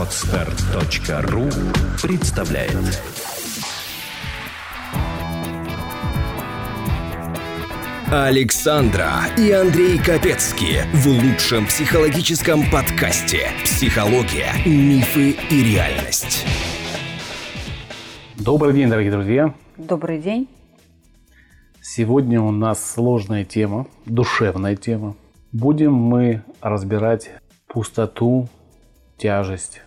Отстар.ру представляет Александра и Андрей Капецки в лучшем психологическом подкасте «Психология, мифы и реальность». Добрый день, дорогие друзья. Добрый день. Сегодня у нас сложная тема, душевная тема. Будем мы разбирать пустоту, тяжесть,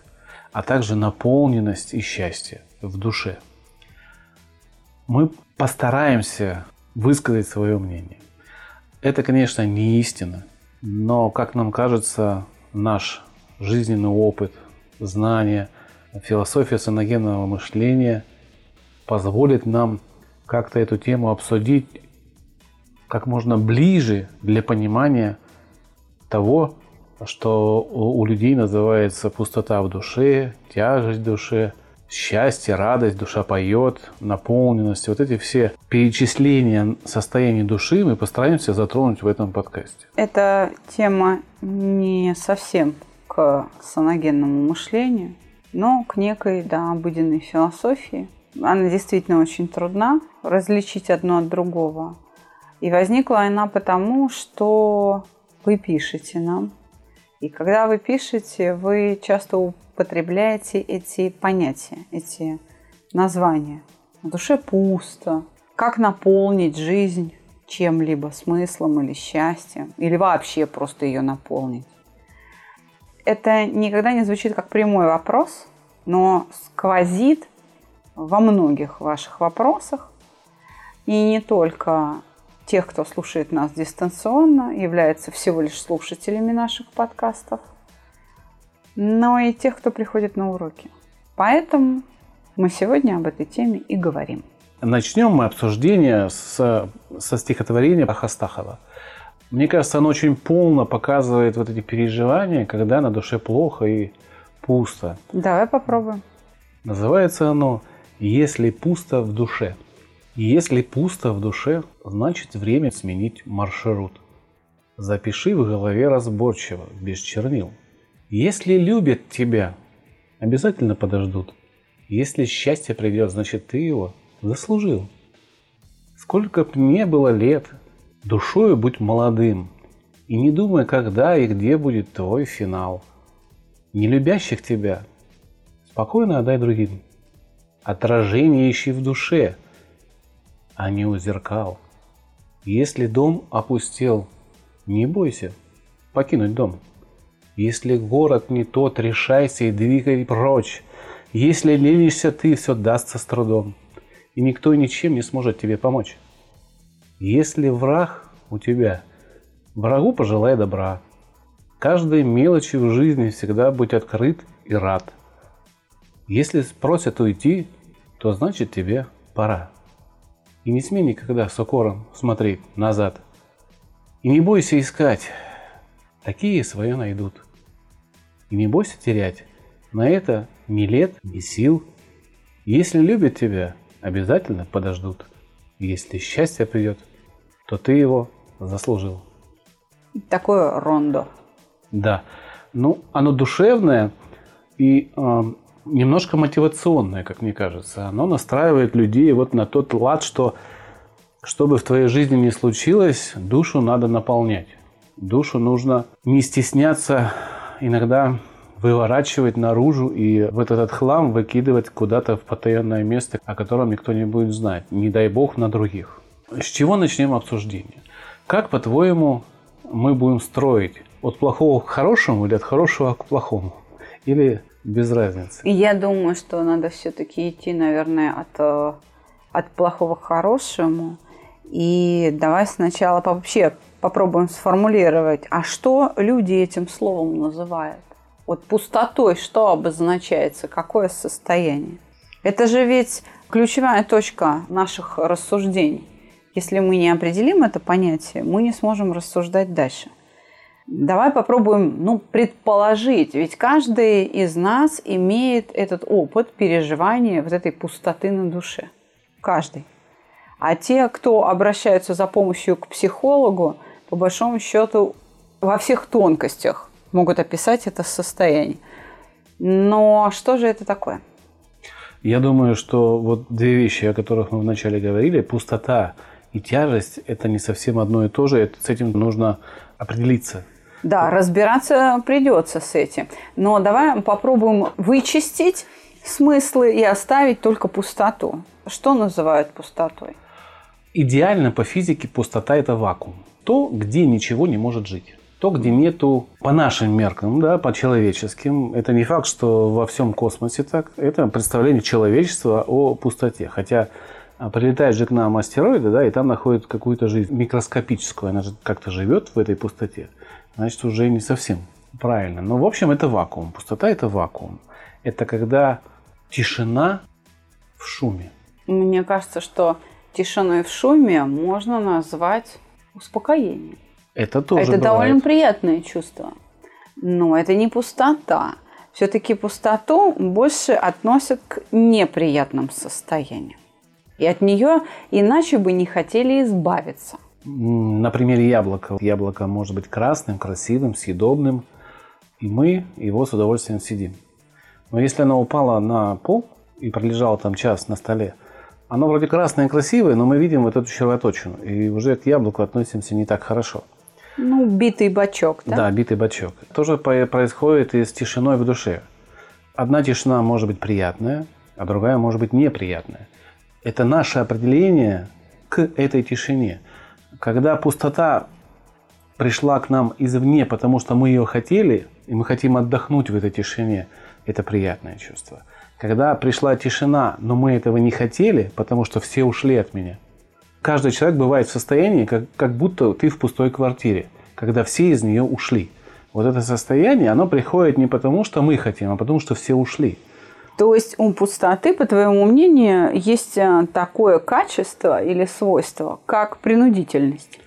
а также наполненность и счастье в душе. Мы постараемся высказать свое мнение. Это, конечно, не истина, но, как нам кажется, наш жизненный опыт, знания, философия саногенного мышления позволит нам как-то эту тему обсудить как можно ближе для понимания того, что у людей называется пустота в душе, тяжесть в душе, счастье, радость, душа поет, наполненность. Вот эти все перечисления состояний души мы постараемся затронуть в этом подкасте. Эта тема не совсем к саногенному мышлению, но к некой да, обыденной философии. Она действительно очень трудна различить одно от другого. И возникла она потому, что вы пишете нам. И когда вы пишете, вы часто употребляете эти понятия, эти названия. В душе пусто. Как наполнить жизнь чем-либо, смыслом или счастьем, или вообще просто ее наполнить. Это никогда не звучит как прямой вопрос, но сквозит во многих ваших вопросах. И не только тех, кто слушает нас дистанционно, являются всего лишь слушателями наших подкастов, но и тех, кто приходит на уроки. Поэтому мы сегодня об этой теме и говорим. Начнем мы обсуждение с, со стихотворения Ахастахова. Мне кажется, оно очень полно показывает вот эти переживания, когда на душе плохо и пусто. Давай попробуем. Называется оно «Если пусто в душе». Если пусто в душе, значит время сменить маршрут. Запиши в голове разборчиво, без чернил. Если любят тебя, обязательно подождут. Если счастье придет, значит ты его заслужил. Сколько б мне было лет, душою будь молодым, и не думай, когда и где будет твой финал. Не любящих тебя спокойно отдай другим. Отражение ищи в душе – а не у зеркал. Если дом опустел, не бойся покинуть дом. Если город не тот, решайся и двигай прочь. Если ленишься ты, все дастся с трудом, и никто ничем не сможет тебе помочь. Если враг у тебя, врагу пожелай добра. Каждой мелочи в жизни всегда будь открыт и рад. Если спросят уйти, то значит тебе пора. И не смей никогда с укором смотреть назад. И не бойся искать. Такие свое найдут. И не бойся терять. На это ни лет, ни сил. Если любят тебя, обязательно подождут. Если счастье придет, то ты его заслужил. Такое рондо. Да. Ну, оно душевное и э, немножко мотивационное, как мне кажется. Оно настраивает людей вот на тот лад, что что бы в твоей жизни ни случилось, душу надо наполнять. Душу нужно не стесняться иногда выворачивать наружу и в этот хлам выкидывать куда-то в потаенное место, о котором никто не будет знать. Не дай бог на других. С чего начнем обсуждение? Как, по-твоему, мы будем строить от плохого к хорошему или от хорошего к плохому? Или без разницы. Я думаю, что надо все-таки идти, наверное, от, э, от плохого к хорошему. И давай сначала вообще попробуем сформулировать, а что люди этим словом называют? Вот пустотой что обозначается, какое состояние? Это же ведь ключевая точка наших рассуждений. Если мы не определим это понятие, мы не сможем рассуждать дальше. Давай попробуем ну, предположить, ведь каждый из нас имеет этот опыт переживания вот этой пустоты на душе. Каждый. А те, кто обращаются за помощью к психологу, по большому счету во всех тонкостях могут описать это состояние. Но что же это такое? Я думаю, что вот две вещи, о которых мы вначале говорили, пустота и тяжесть, это не совсем одно и то же. Это, с этим нужно определиться. Да, разбираться придется с этим. Но давай попробуем вычистить смыслы и оставить только пустоту. Что называют пустотой? Идеально по физике пустота – это вакуум. То, где ничего не может жить. То, где нету, по нашим меркам, да, по человеческим, это не факт, что во всем космосе так. Это представление человечества о пустоте. Хотя а, прилетает же к нам астероиды, да, и там находит какую-то жизнь микроскопическую, она же как-то живет в этой пустоте. Значит, уже не совсем правильно. Но, в общем, это вакуум. Пустота – это вакуум. Это когда тишина в шуме. Мне кажется, что тишиной в шуме можно назвать успокоение. Это тоже Это бывает. довольно приятное чувство. Но это не пустота. Все-таки пустоту больше относят к неприятным состояниям. И от нее иначе бы не хотели избавиться. На примере яблока. Яблоко может быть красным, красивым, съедобным. И мы его с удовольствием съедим. Но если оно упало на пол и пролежало там час на столе, оно вроде красное и красивое, но мы видим вот эту червоточину. И уже к яблоку относимся не так хорошо. Ну, битый бачок, да? Да, битый бачок. То же происходит и с тишиной в душе. Одна тишина может быть приятная, а другая может быть неприятная. Это наше определение к этой тишине. Когда пустота пришла к нам извне, потому что мы ее хотели, и мы хотим отдохнуть в этой тишине, это приятное чувство. Когда пришла тишина, но мы этого не хотели, потому что все ушли от меня. Каждый человек бывает в состоянии, как, как будто ты в пустой квартире, когда все из нее ушли. Вот это состояние, оно приходит не потому, что мы хотим, а потому, что все ушли. То есть у пустоты, по твоему мнению, есть а, такое качество или свойство, как принудительность.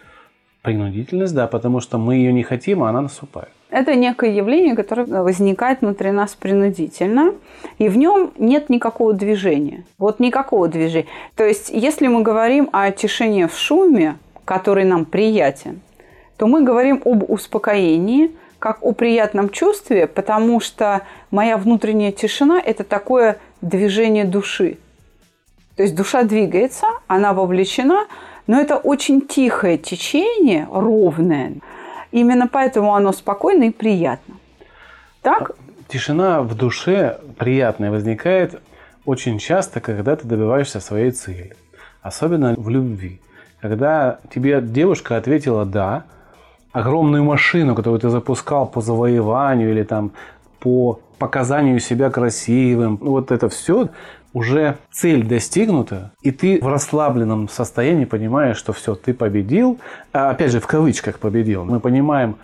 Принудительность, да, потому что мы ее не хотим, а она наступает. Это некое явление, которое возникает внутри нас принудительно, и в нем нет никакого движения. Вот никакого движения. То есть, если мы говорим о тишине в шуме, который нам приятен, то мы говорим об успокоении, как о приятном чувстве, потому что моя внутренняя тишина – это такое движение души. То есть душа двигается, она вовлечена, но это очень тихое течение, ровное. Именно поэтому оно спокойно и приятно. Так? Тишина в душе приятная возникает очень часто, когда ты добиваешься своей цели. Особенно в любви. Когда тебе девушка ответила «да», огромную машину, которую ты запускал по завоеванию или там по показанию себя красивым, ну вот это все, уже цель достигнута, и ты в расслабленном состоянии понимаешь, что все, ты победил, а, опять же в кавычках победил. Мы понимаем,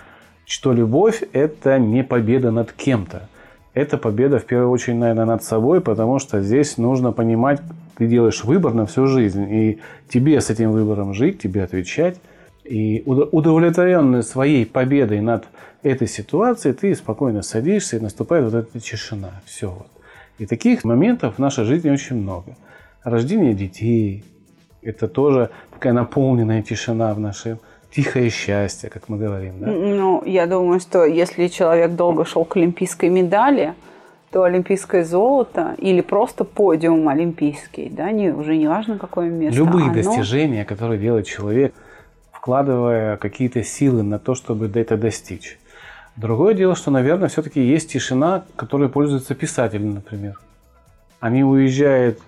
что любовь – это не победа над кем-то. Это победа, в первую очередь, наверное, над собой, потому что здесь нужно понимать, ты делаешь выбор на всю жизнь, и тебе с этим выбором жить, тебе отвечать. И удовлетворенный своей победой над этой ситуацией, ты спокойно садишься, и наступает вот эта тишина. Все. Вот. И таких моментов в нашей жизни очень много. Рождение детей – это тоже такая наполненная тишина в нашем тихое счастье, как мы говорим. Да? Ну, я думаю, что если человек долго шел к олимпийской медали, то олимпийское золото или просто подиум олимпийский, да, не, уже не важно, какое место. Любые оно- достижения, которые делает человек, вкладывая какие-то силы на то, чтобы это достичь. Другое дело, что, наверное, все-таки есть тишина, которой пользуются писатели, например. Они уезжают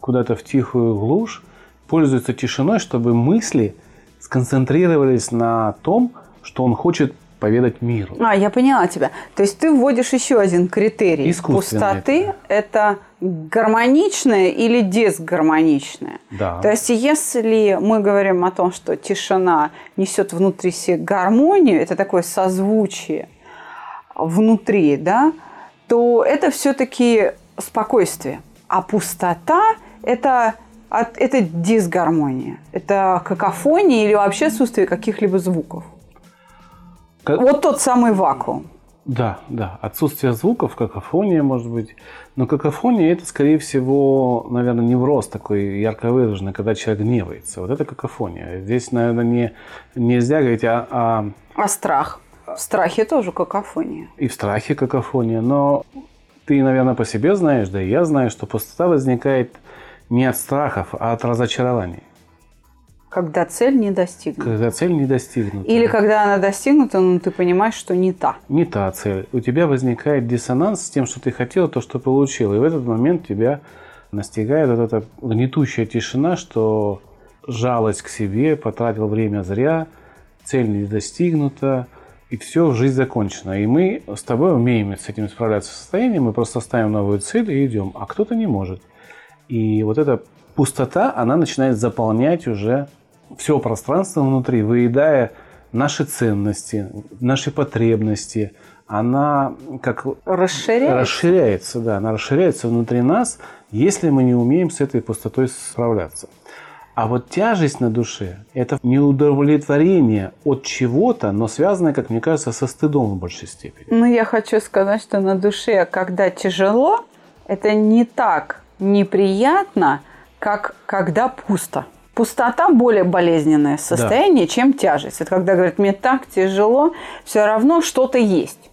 куда-то в тихую глушь, пользуются тишиной, чтобы мысли сконцентрировались на том, что он хочет поведать миру. А, я поняла тебя. То есть ты вводишь еще один критерий пустоты. Это гармоничное или дисгармоничное. Да. То есть если мы говорим о том, что тишина несет внутри себе гармонию, это такое созвучие внутри, да, то это все-таки спокойствие. А пустота – это, это дисгармония. Это какофония или вообще отсутствие каких-либо звуков. Ка- Вот тот самый вакуум. Да, да. Отсутствие звуков, какофония, может быть. Но какофония это, скорее всего, наверное, невроз такой ярко выраженный, когда человек гневается. Вот это какофония. Здесь, наверное, не, нельзя говорить о, о- А страх? В страхе тоже какофония. и в страхе какофония, но Ты, наверное, по себе знаешь, да и я знаю, что пустота возникает не от страхов, а от разочарований. Когда цель не достигнута. Когда цель не достигнута. Или когда она достигнута, но ты понимаешь, что не та. Не та цель. У тебя возникает диссонанс с тем, что ты хотел, то, что получил. И в этот момент тебя настигает вот эта гнетущая тишина, что жалость к себе, потратил время зря, цель не достигнута, и все, жизнь закончена. И мы с тобой умеем с этим справляться в состоянии, мы просто ставим новую цель и идем, а кто-то не может. И вот эта пустота, она начинает заполнять уже все пространство внутри, выедая наши ценности, наши потребности. Она как Расширяется. расширяется, да, она расширяется внутри нас, если мы не умеем с этой пустотой справляться. А вот тяжесть на душе – это неудовлетворение от чего-то, но связанное, как мне кажется, со стыдом в большей степени. Ну, я хочу сказать, что на душе, когда тяжело, это не так неприятно, как когда пусто. Пустота более болезненное состояние, чем тяжесть. Это когда говорят, мне так тяжело, все равно что-то есть.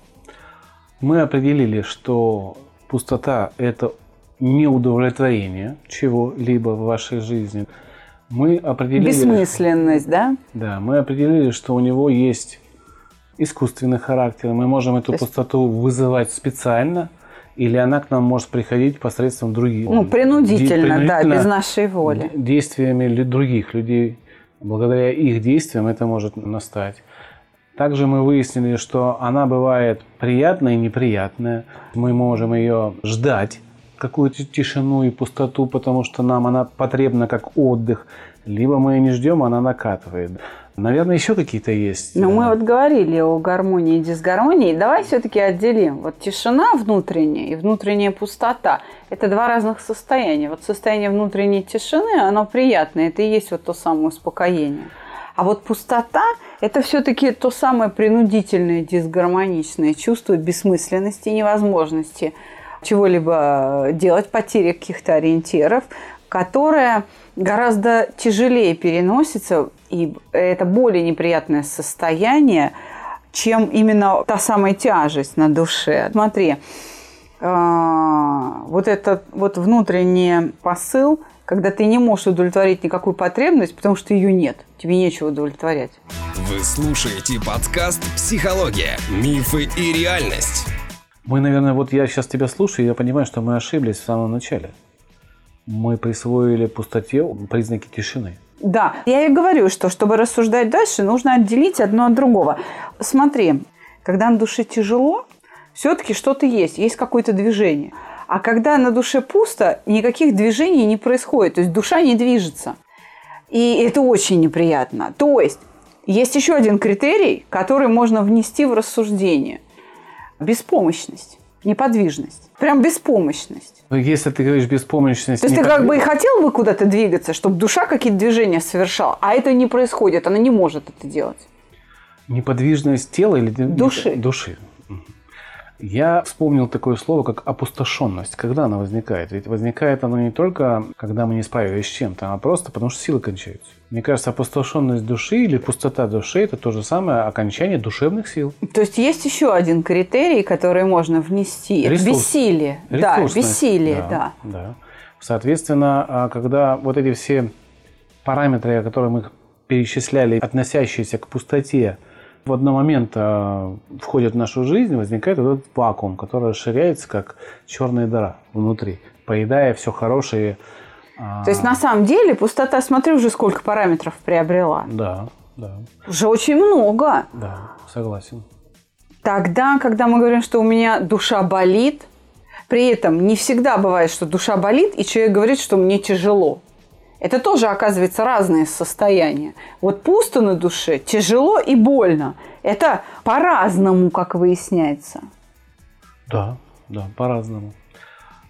Мы определили, что пустота – это неудовлетворение чего-либо в вашей жизни. Мы определили, Бессмысленность, да? да, мы определили, что у него есть искусственный характер. Мы можем эту есть- пустоту вызывать специально, или она к нам может приходить посредством других. Ну, принудительно, Ди- да, без нашей воли. Действиями других людей. Благодаря их действиям это может настать. Также мы выяснили, что она бывает приятная и неприятная. Мы можем ее ждать, какую-то тишину и пустоту, потому что нам она потребна как отдых. Либо мы ее не ждем, она накатывает. Наверное, еще какие-то есть. Э, мы вот говорили о гармонии и дисгармонии. Давай все-таки отделим. Вот тишина внутренняя и внутренняя пустота – это два разных состояния. Вот состояние внутренней тишины, оно приятное, это и есть вот то самое успокоение. А вот пустота – это все-таки то самое принудительное, дисгармоничное чувство бессмысленности, невозможности чего-либо делать, потери каких-то ориентиров, которое гораздо тяжелее переносится, и это более неприятное состояние, чем именно та самая тяжесть на душе. Смотри, а, вот этот вот внутренний посыл, когда ты не можешь удовлетворить никакую потребность, потому что ее нет, тебе нечего удовлетворять. Вы слушаете подкаст «Психология. Мифы и реальность». Мы, наверное, вот я сейчас тебя слушаю, и я понимаю, что мы ошиблись в самом начале. Мы присвоили пустоте признаки тишины. Да, я и говорю, что чтобы рассуждать дальше, нужно отделить одно от другого. Смотри, когда на душе тяжело, все-таки что-то есть, есть какое-то движение. А когда на душе пусто, никаких движений не происходит, то есть душа не движется. И это очень неприятно. То есть есть еще один критерий, который можно внести в рассуждение. Беспомощность, неподвижность. Прям беспомощность. Но если ты говоришь беспомощность... То есть ты как бы и хотел бы куда-то двигаться, чтобы душа какие-то движения совершала, а это не происходит, она не может это делать. Неподвижность тела или... Души. Души. Я вспомнил такое слово, как опустошенность. Когда она возникает? Ведь возникает она не только, когда мы не справились с чем-то, а просто потому, что силы кончаются. Мне кажется, опустошенность души или пустота души – это то же самое окончание душевных сил. То есть есть еще один критерий, который можно внести. Это Ресурс. бессилие. Да, бессилие, да. да. Соответственно, а, когда вот эти все параметры, которые мы перечисляли, относящиеся к пустоте, в один момент а, входят в нашу жизнь, возникает вот этот вакуум, который расширяется, как черная дыра внутри, поедая все хорошее. а, То есть на самом деле пустота, смотри, уже сколько параметров приобрела. Да, да, Уже очень много. да, согласен. Тогда, когда мы говорим, что у меня душа болит, при этом не всегда бывает, что душа болит, и человек говорит, что мне тяжело. Это тоже, оказывается, разные состояния. Вот пусто на душе, тяжело и больно. Это по-разному, как выясняется. Да, да, по-разному.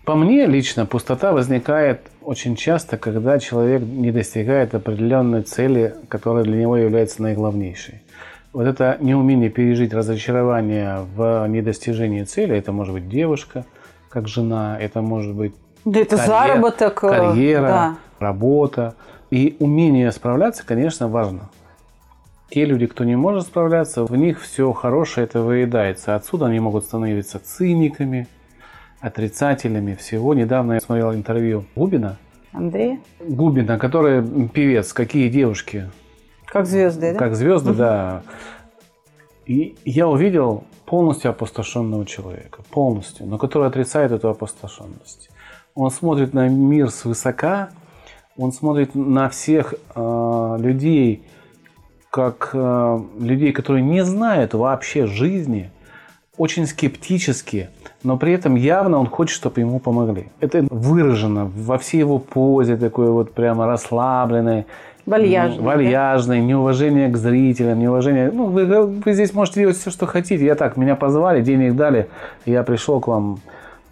По мне лично пустота возникает очень часто, когда человек не достигает определенной цели, которая для него является наиглавнейшей. Вот это неумение пережить разочарование в недостижении цели, это может быть девушка, как жена, это может быть Да это карьер- заработок. э, карьера, да. Работа. И умение справляться, конечно, важно. Те люди, кто не может справляться, в них все хорошее это выедается. Отсюда они могут становиться циниками, отрицателями всего. Недавно я смотрел интервью Губина. Андрей? Губина, который певец. Какие девушки? Как звезды, да? Как звезды, да. И я увидел полностью опустошенного человека, полностью, но который отрицает эту опустошенность. Он смотрит на мир свысока, он смотрит на всех э, людей, как э, людей, которые не знают вообще жизни, очень скептически, но при этом явно он хочет, чтобы ему помогли. Это выражено во всей его позе, такой вот прямо расслабленной, Вальяжный. Вальяжный, да? неуважение к зрителям, неуважение... Ну, вы, вы здесь можете делать все, что хотите. Я так, меня позвали, денег дали, я пришел к вам,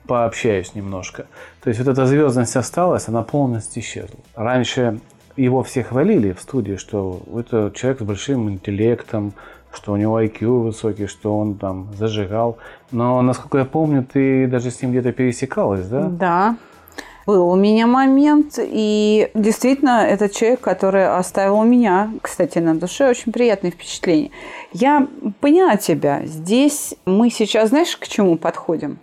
пообщаюсь немножко. То есть вот эта звездность осталась, она полностью исчезла. Раньше его все хвалили в студии, что это человек с большим интеллектом, что у него IQ высокий, что он там зажигал. Но, насколько я помню, ты даже с ним где-то пересекалась, да? Да. Был у меня момент, и действительно, это человек, который оставил у меня, кстати, на душе очень приятные впечатления. Я поняла тебя. Здесь мы сейчас, знаешь, к чему подходим?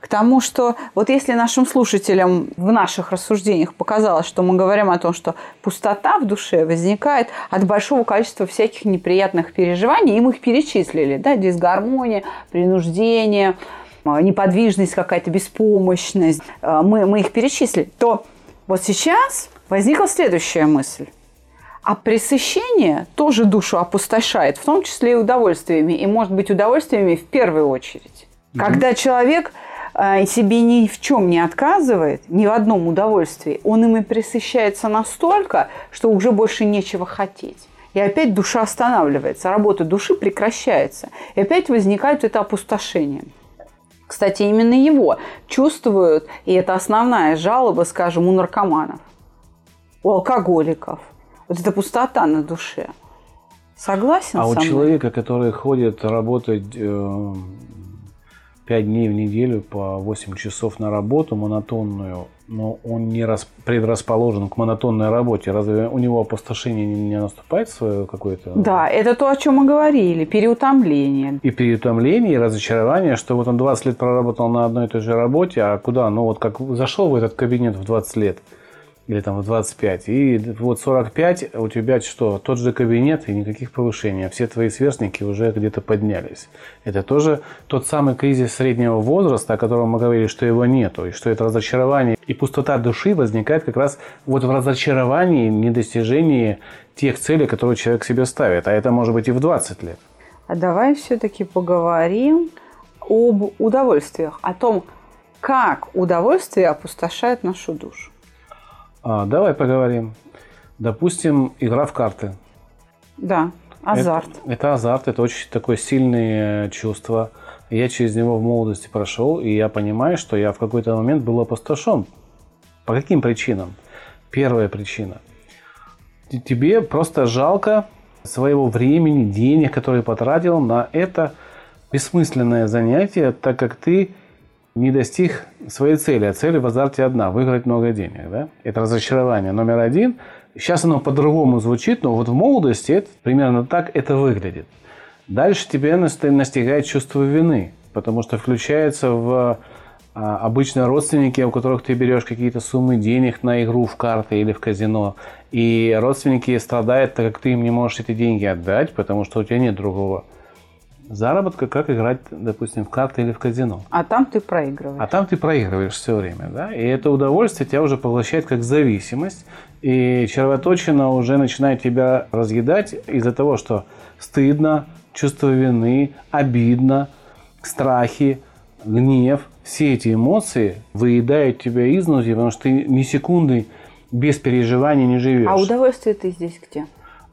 К тому, что вот если нашим слушателям в наших рассуждениях показалось, что мы говорим о том, что пустота в душе возникает от большого количества всяких неприятных переживаний, и мы их перечислили, да, дисгармония, принуждение, э, неподвижность какая-то, беспомощность, э, мы, мы их перечислили, то вот сейчас возникла следующая мысль. А пресыщение тоже душу опустошает, в том числе и удовольствиями, и, может быть, удовольствиями в первую очередь. Mm-hmm. Когда человек себе ни в чем не отказывает, ни в одном удовольствии, он им и присыщается настолько, что уже больше нечего хотеть. И опять душа останавливается, работа души прекращается. И опять возникает это опустошение. Кстати, именно его чувствуют, и это основная жалоба, скажем, у наркоманов, у алкоголиков. Вот эта пустота на душе. Согласен а со у мной? человека, который ходит работать э, 5 дней в неделю по 8 часов на работу монотонную, но он не рас, предрасположен к монотонной работе, разве у него опустошение не, не наступает свое какое-то? Да, это то, о чем мы говорили, переутомление. И переутомление, и разочарование, что вот он 20 лет проработал на одной и той же работе, а куда? Ну вот как зашел в этот кабинет в 20 лет – или там в 25, и вот 45 у тебя что, тот же кабинет и никаких повышений, а все твои сверстники уже где-то поднялись. Это тоже тот самый кризис среднего возраста, о котором мы говорили, что его нету, и что это разочарование и пустота души возникает как раз вот в разочаровании, недостижении тех целей, которые человек себе ставит, а это может быть и в 20 лет. А давай все-таки поговорим об удовольствиях, о том, как удовольствие опустошает нашу душу. А, давай поговорим. Допустим, игра в карты. Да, азарт. Это, это азарт, это очень такое сильное чувство. Я через него в молодости прошел, и я понимаю, что я в какой-то момент был опустошен. По каким причинам? Первая причина. Тебе просто жалко своего времени, денег, которые потратил на это бессмысленное занятие, так как ты не достиг своей цели, а цель в азарте одна – выиграть много денег. Да? Это разочарование номер один. Сейчас оно по-другому звучит, но вот в молодости это, примерно так это выглядит. Дальше тебе настигает чувство вины, потому что включается в а, обычно родственники, у которых ты берешь какие-то суммы денег на игру в карты или в казино, и родственники страдают, так как ты им не можешь эти деньги отдать, потому что у тебя нет другого заработка, как играть, допустим, в карты или в казино. А там ты проигрываешь. А там ты проигрываешь все время, да? И это удовольствие тебя уже поглощает как зависимость, и червоточина уже начинает тебя разъедать из-за того, что стыдно, чувство вины, обидно, страхи, гнев, все эти эмоции выедают тебя изнутри, потому что ты ни секунды без переживаний не живешь. А удовольствие ты здесь где?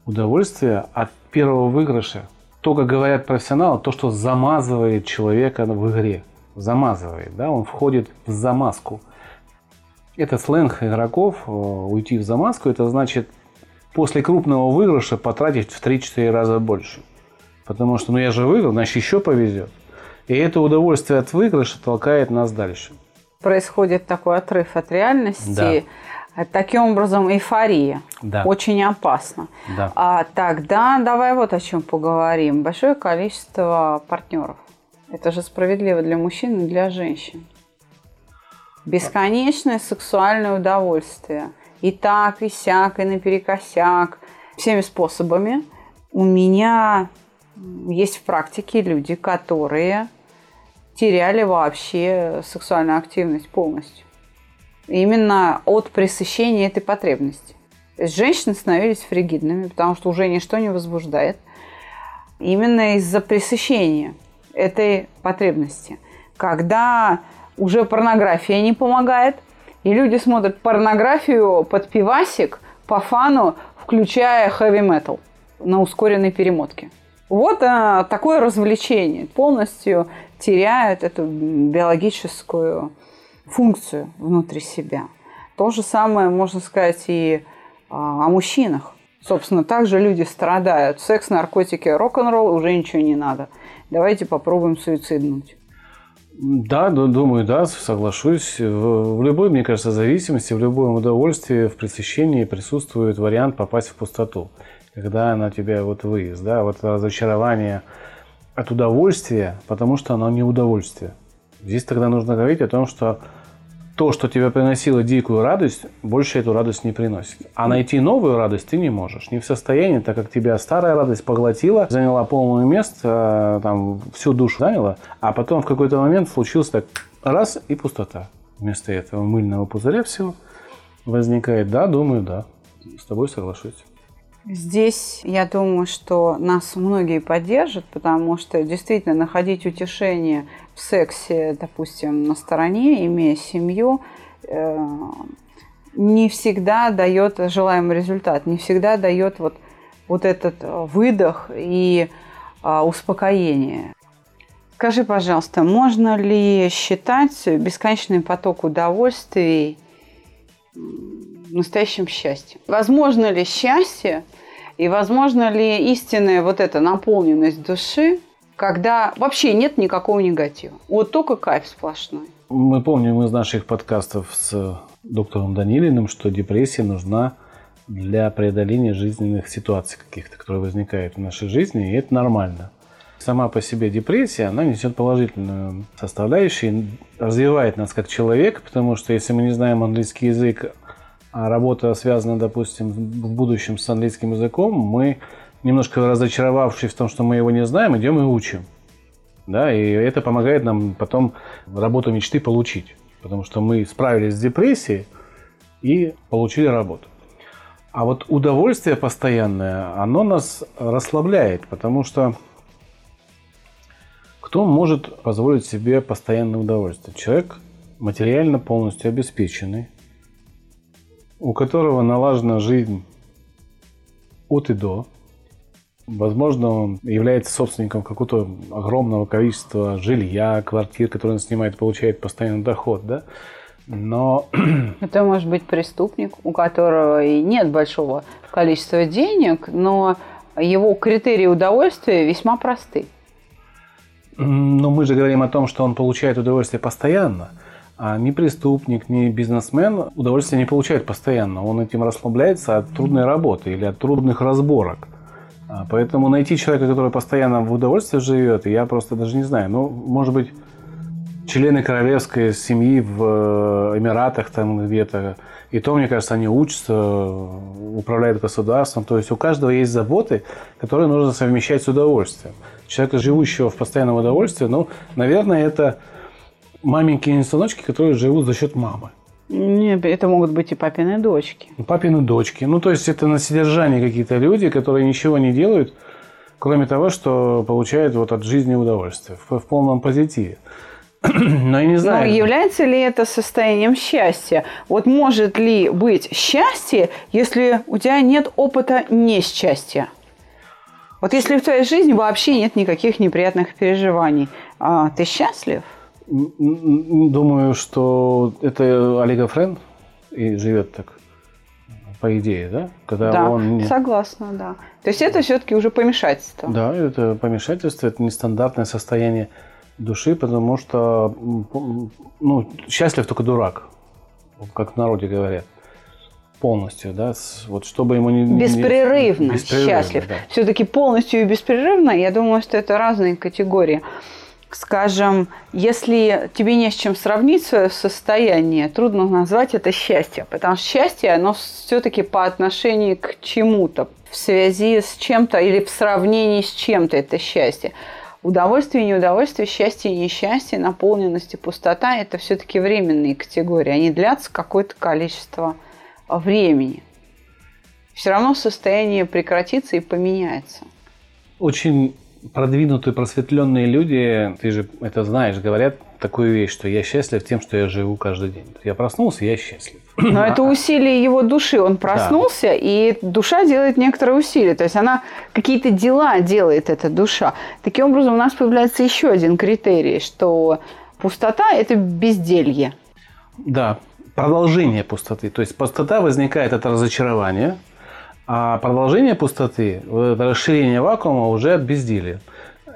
Удовольствие от первого выигрыша – то, как говорят профессионалы, то, что замазывает человека в игре. Замазывает, да, он входит в замазку. Это сленг игроков, э, уйти в замазку, это значит после крупного выигрыша потратить в 3-4 раза больше. Потому что, ну я же выиграл, значит еще повезет. И это удовольствие от выигрыша толкает нас дальше. Происходит такой отрыв от реальности. Да Таким образом, эйфория да. очень опасна. Да. А тогда давай вот о чем поговорим. Большое количество партнеров. Это же справедливо для мужчин и для женщин. Бесконечное сексуальное удовольствие. И так, и сяк, и наперекосяк. Всеми способами. У меня есть в практике люди, которые теряли вообще сексуальную активность полностью. Именно от пресыщения этой потребности. То есть женщины становились фригидными, потому что уже ничто не возбуждает. Именно из-за пресыщения этой потребности. Когда уже порнография не помогает, и люди смотрят порнографию под пивасик по фану, включая хэви метал на ускоренной перемотке. Вот а, такое развлечение. Полностью теряют эту биологическую функцию внутри себя. То же самое можно сказать и а, о мужчинах. Собственно, также люди страдают. Секс, наркотики, рок-н-ролл, уже ничего не надо. Давайте попробуем суициднуть. Да, думаю, да, соглашусь. В, любой, мне кажется, зависимости, в любом удовольствии, в пресыщении присутствует вариант попасть в пустоту. Когда на тебя вот выезд, да, вот разочарование от удовольствия, потому что оно не удовольствие. Здесь тогда нужно говорить о том, что то, что тебе приносило дикую радость, больше эту радость не приносит. А найти новую радость ты не можешь. Не в состоянии, так как тебя старая радость поглотила, заняла полное место, э, там, всю душу заняла, а потом в какой-то момент случился так раз и пустота. Вместо этого мыльного пузыря всего возникает. Да, думаю, да. С тобой соглашусь. Здесь я думаю, что нас многие поддержат, потому что действительно находить утешение в сексе, допустим, на стороне, имея семью, э, не всегда дает желаемый результат, не всегда дает вот, вот этот выдох и а, успокоение. Скажи, пожалуйста, можно ли считать бесконечный поток удовольствий настоящим счастьем? Возможно ли счастье и возможно ли истинная вот эта наполненность души, когда вообще нет никакого негатива? Вот только кайф сплошной. Мы помним из наших подкастов с доктором Данилиным, что депрессия нужна для преодоления жизненных ситуаций каких-то, которые возникают в нашей жизни, и это нормально. Сама по себе депрессия, она несет положительную составляющую, развивает нас как человека, потому что если мы не знаем английский язык, а работа связана, допустим, в будущем с английским языком, мы, немножко разочаровавшись в том, что мы его не знаем, идем и учим. Да, и это помогает нам потом работу мечты получить. Потому что мы справились с депрессией и получили работу. А вот удовольствие постоянное, оно нас расслабляет, потому что кто может позволить себе постоянное удовольствие? Человек материально полностью обеспеченный, у которого налажена жизнь от и до. Возможно, он является собственником какого-то огромного количества жилья, квартир, которые он снимает, получает постоянный доход, да? Но... Это может быть преступник, у которого и нет большого количества денег, но его критерии удовольствия весьма просты. Но мы же говорим о том, что он получает удовольствие постоянно. А ни преступник, ни бизнесмен удовольствие не получает постоянно. Он этим расслабляется от трудной работы или от трудных разборок. А, поэтому найти человека, который постоянно в удовольствии живет, я просто даже не знаю. Ну, может быть, члены королевской семьи в э, Эмиратах там где-то. И то, мне кажется, они учатся, управляют государством. То есть у каждого есть заботы, которые нужно совмещать с удовольствием. Человека, живущего в постоянном удовольствии, ну, наверное, это маменькины сыночки, которые живут за счет мамы. Нет, это могут быть и папины дочки. Папины дочки. Ну, то есть это на содержание какие-то люди, которые ничего не делают, кроме того, что получают вот от жизни удовольствие в, в полном позитиве. Но я не знаю. Но является ли это состоянием счастья? Вот может ли быть счастье, если у тебя нет опыта несчастья? Вот если в твоей жизни вообще нет никаких неприятных переживаний, а ты счастлив? Думаю, что это Олега Френ и живет так, по идее, да? Когда да, он не... согласна, да. То есть это все-таки уже помешательство. Да, это помешательство, это нестандартное состояние души, потому что ну, счастлив только дурак, как в народе говорят полностью, да, вот чтобы ему не беспрерывно, не, беспрерывно счастлив. Да. Все-таки полностью и беспрерывно, я думаю, что это разные категории. Скажем, если тебе не с чем сравнить свое состояние, трудно назвать это счастье, потому что счастье, оно все-таки по отношению к чему-то, в связи с чем-то или в сравнении с чем-то это счастье. Удовольствие, неудовольствие, счастье, несчастье, наполненность и пустота – это все-таки временные категории. Они длятся какое-то количество времени. Все равно состояние прекратится и поменяется. Очень продвинутые, просветленные люди, ты же это знаешь, говорят такую вещь, что я счастлив тем, что я живу каждый день. Я проснулся, я счастлив. Но это усилие его души. Он проснулся, да. и душа делает некоторые усилия. То есть она какие-то дела делает, эта душа. Таким образом, у нас появляется еще один критерий, что пустота – это безделье. Да, продолжение пустоты. То есть пустота возникает от разочарования, а продолжение пустоты, расширение вакуума уже от безделия.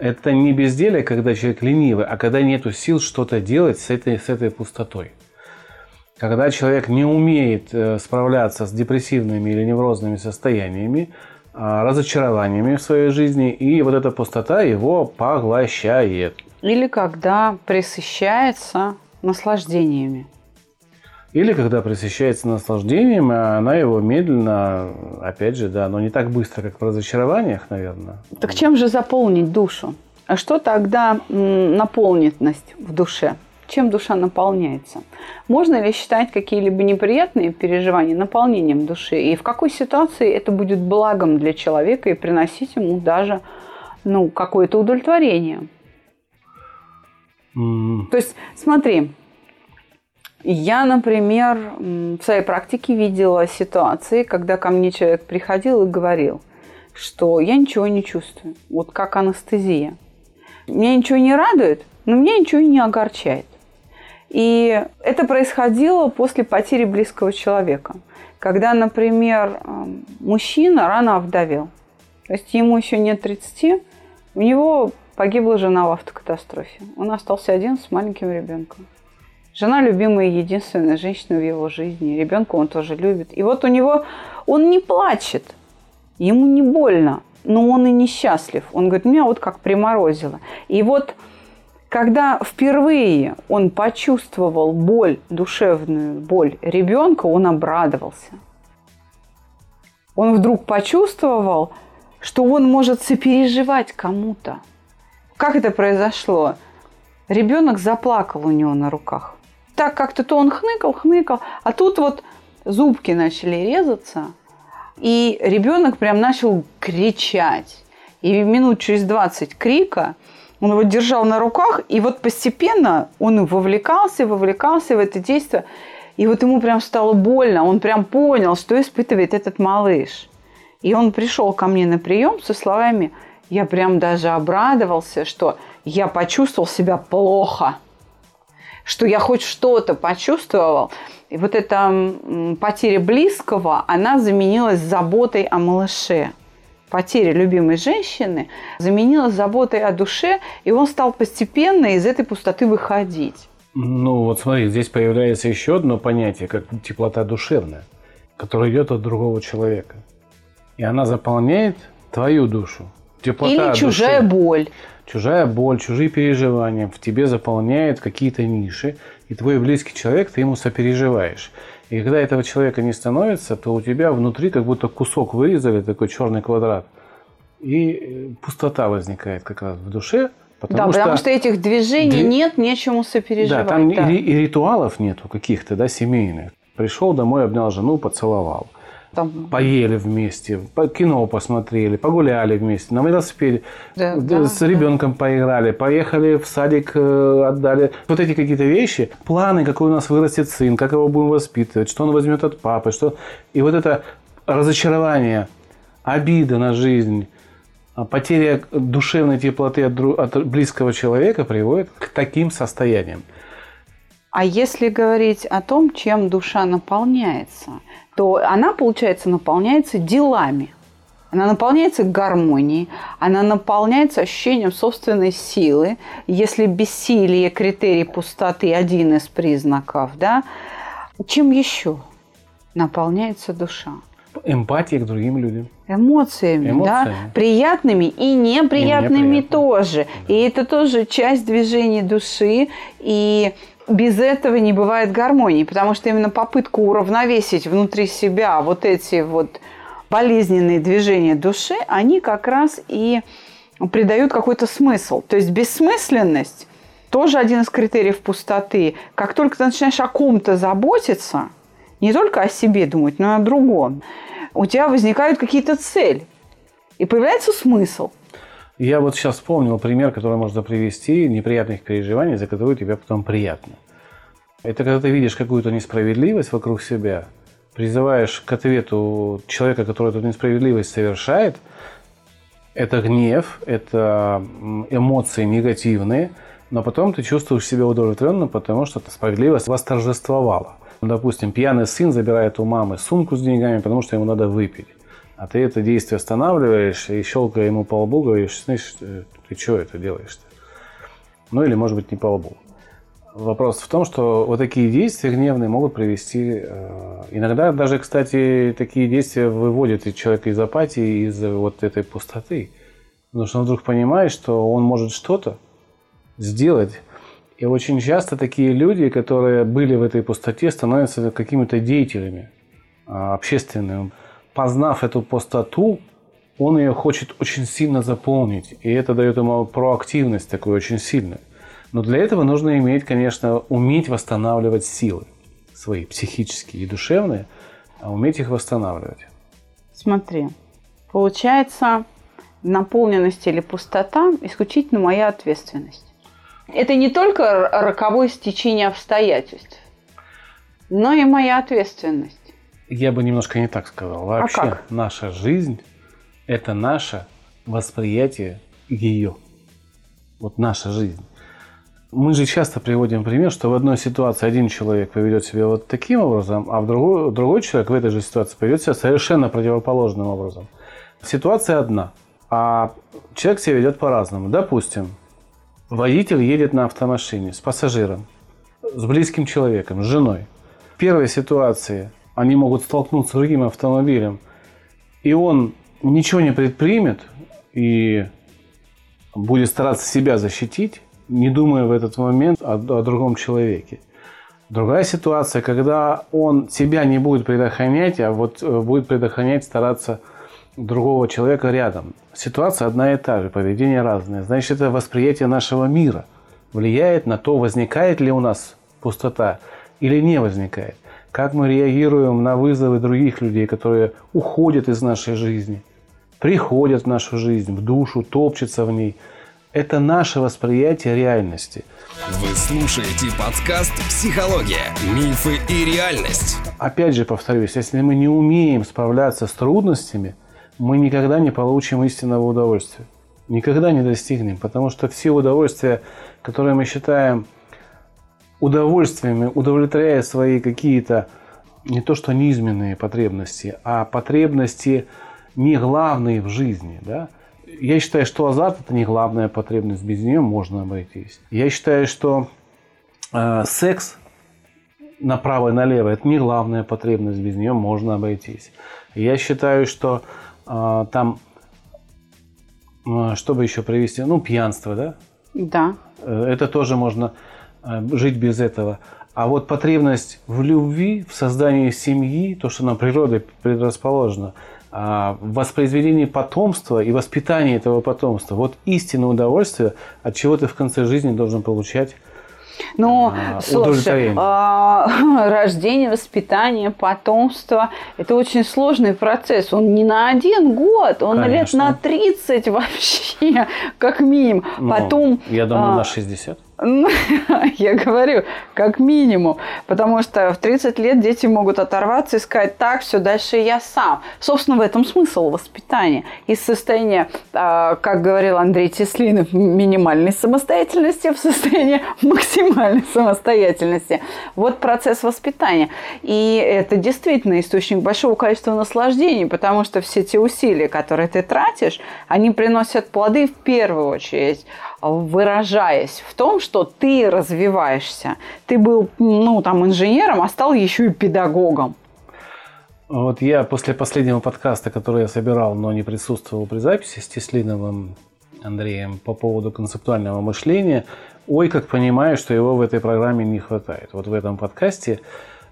Это не безделие, когда человек ленивый, а когда нет сил что-то делать с этой, с этой пустотой. Когда человек не умеет э, справляться с депрессивными или неврозными состояниями, а, разочарованиями в своей жизни, и вот эта пустота его поглощает. Или когда присыщается наслаждениями. Или когда пресыщается наслаждением, а она его медленно, опять же, да, но не так быстро, как в разочарованиях, наверное. Так чем же заполнить душу? А что тогда наполненность в душе? Чем душа наполняется? Можно ли считать какие-либо неприятные переживания наполнением души? И в какой ситуации это будет благом для человека и приносить ему даже ну, какое-то удовлетворение? Mm. То есть, смотри, я, например, в своей практике видела ситуации, когда ко мне человек приходил и говорил, что я ничего не чувствую, вот как анестезия. Меня ничего не радует, но меня ничего не огорчает. И это происходило после потери близкого человека. Когда, например, мужчина рано овдовел, то есть ему еще нет 30, у него погибла жена в автокатастрофе. Он остался один с маленьким ребенком. Жена любимая единственная женщина в его жизни. Ребенка он тоже любит. И вот у него он не плачет, ему не больно, но он и несчастлив. Он говорит, меня вот как приморозило. И вот когда впервые он почувствовал боль, душевную боль ребенка, он обрадовался. Он вдруг почувствовал, что он может сопереживать кому-то. Как это произошло? Ребенок заплакал у него на руках так как-то то он хныкал, хныкал, а тут вот зубки начали резаться, и ребенок прям начал кричать. И минут через 20 крика он его держал на руках, и вот постепенно он вовлекался, вовлекался в это действие. И вот ему прям стало больно, он прям понял, что испытывает этот малыш. И он пришел ко мне на прием со словами, я прям даже обрадовался, что я почувствовал себя плохо что я хоть что-то почувствовал. И вот эта потеря близкого, она заменилась заботой о малыше. Потеря любимой женщины заменилась заботой о душе, и он стал постепенно из этой пустоты выходить. Ну вот смотри, здесь появляется еще одно понятие, как теплота душевная, которая идет от другого человека. И она заполняет твою душу. Теплота Или чужая души. боль чужая боль, чужие переживания в тебе заполняют какие-то ниши, и твой близкий человек, ты ему сопереживаешь. И когда этого человека не становится, то у тебя внутри как будто кусок вырезали, такой черный квадрат, и э, пустота возникает как раз в душе, Потому да, что, потому что этих движений Дви... нет, нечему сопереживать. Да, там да. И, и ритуалов нету каких-то, да, семейных. Пришел домой, обнял жену, поцеловал. Там... Поели вместе, кино посмотрели, погуляли вместе, на велосипеде, да, да, с ребенком да. поиграли, поехали в садик, э, отдали. Вот эти какие-то вещи, планы, какой у нас вырастет сын, как его будем воспитывать, что он возьмет от папы, что... И вот это разочарование, обида на жизнь, а потеря душевной теплоты от, от близкого человека приводит к таким состояниям. А если говорить о том, чем душа наполняется, то она, получается, наполняется делами. Она наполняется гармонией, она наполняется ощущением собственной силы. Если бессилие, критерий пустоты один из признаков, да, чем еще наполняется душа? Эмпатия к другим людям. Эмоциями, Эмоциями. да, приятными и неприятными, неприятными. тоже. И это тоже часть движения души, и без этого не бывает гармонии, потому что именно попытка уравновесить внутри себя вот эти вот болезненные движения души, они как раз и придают какой-то смысл. То есть бессмысленность тоже один из критериев пустоты. Как только ты начинаешь о ком-то заботиться, не только о себе думать, но и о другом, у тебя возникают какие-то цели. И появляется смысл. Я вот сейчас вспомнил пример, который можно привести, неприятных переживаний, за которые тебе потом приятно. Это когда ты видишь какую-то несправедливость вокруг себя, призываешь к ответу человека, который эту несправедливость совершает, это гнев, это эмоции негативные, но потом ты чувствуешь себя удовлетворенным, потому что справедливость восторжествовала. Допустим, пьяный сын забирает у мамы сумку с деньгами, потому что ему надо выпить. А ты это действие останавливаешь и щелкая ему по лбу, говоришь, знаешь, э, ты что это делаешь-то? Ну или, может быть, не по лбу. Вопрос в том, что вот такие действия гневные могут привести... э, Иногда даже, кстати, такие действия выводят человека из апатии, из вот этой пустоты. Потому что он вдруг понимает, что он может что-то сделать. И очень часто такие люди, которые были в этой пустоте, становятся какими-то деятелями а, общественными. Познав эту пустоту, он ее хочет очень сильно заполнить. И это дает ему проактивность такую очень сильную. Но для этого нужно иметь, конечно, уметь восстанавливать силы свои психические и душевные, а уметь их восстанавливать. Смотри, получается, наполненность или пустота исключительно моя ответственность. Это не только роковое стечение обстоятельств, но и моя ответственность. Я бы немножко не так сказал. Вообще, как? наша жизнь – это наше восприятие ее. Вот наша жизнь. Мы же часто приводим пример, что в одной ситуации один человек поведет себя вот таким образом, а в другой, другой человек в этой же ситуации поведет себя совершенно противоположным образом. Ситуация одна, а человек себя ведет по-разному. Допустим, водитель едет на автомашине с пассажиром, с близким человеком, с женой. В первой ситуации они могут столкнуться с другим автомобилем, и он ничего не предпримет и будет стараться себя защитить, не думая в этот момент о, о другом человеке. Другая ситуация, когда он себя не будет предохранять, а вот э, будет предохранять, стараться другого человека рядом. Ситуация одна и та же, поведение разное. Значит, это восприятие нашего мира влияет на то, возникает ли у нас пустота или не возникает. Как мы реагируем на вызовы других людей, которые уходят из нашей жизни, приходят в нашу жизнь, в душу, топчутся в ней. Это наше восприятие реальности. Вы слушаете подкаст «Психология. Мифы и реальность». Опять же повторюсь, если мы не умеем справляться с трудностями, мы никогда не получим истинного удовольствия. Никогда не достигнем, потому что все удовольствия, которые мы считаем удовольствиями, удовлетворяя свои какие-то не то что низменные потребности, а потребности не главные в жизни, да, я считаю, что азарт это не главная потребность, без нее можно обойтись. Я считаю, что э, секс направо и налево это не главная потребность, без нее можно обойтись. Я считаю, что э, там, э, чтобы еще привести, ну, пьянство, да, Да. Э, это тоже можно жить без этого. А вот потребность в любви, в создании семьи, то, что нам природой предрасположено, а, в воспроизведении потомства и воспитании этого потомства. Вот истинное удовольствие, от чего ты в конце жизни должен получать Ну, А, слушай, а, рождение, воспитание, потомство – это очень сложный процесс. Он не на один год, он лет Конечно. на 30 вообще, как минимум. ну, Потом, я думаю, а, на 60. Ну, Я говорю, как минимум. Потому что в 30 лет дети могут оторваться и сказать, так, все, дальше я сам. Собственно, в этом смысл воспитания. Из состояния, а, как говорил Андрей Теслинов, минимальной самостоятельности в состояние максимальной самостоятельности. Вот процесс воспитания. И это действительно источник большого количества наслаждений, потому что все те усилия, которые ты тратишь, они приносят плоды в первую очередь выражаясь в том, что ты развиваешься. Ты был, ну, там, инженером, а стал еще и педагогом. Вот я после последнего подкаста, который я собирал, но не присутствовал при записи с Теслиновым Андреем по поводу концептуального мышления, ой, как понимаю, что его в этой программе не хватает. Вот в этом подкасте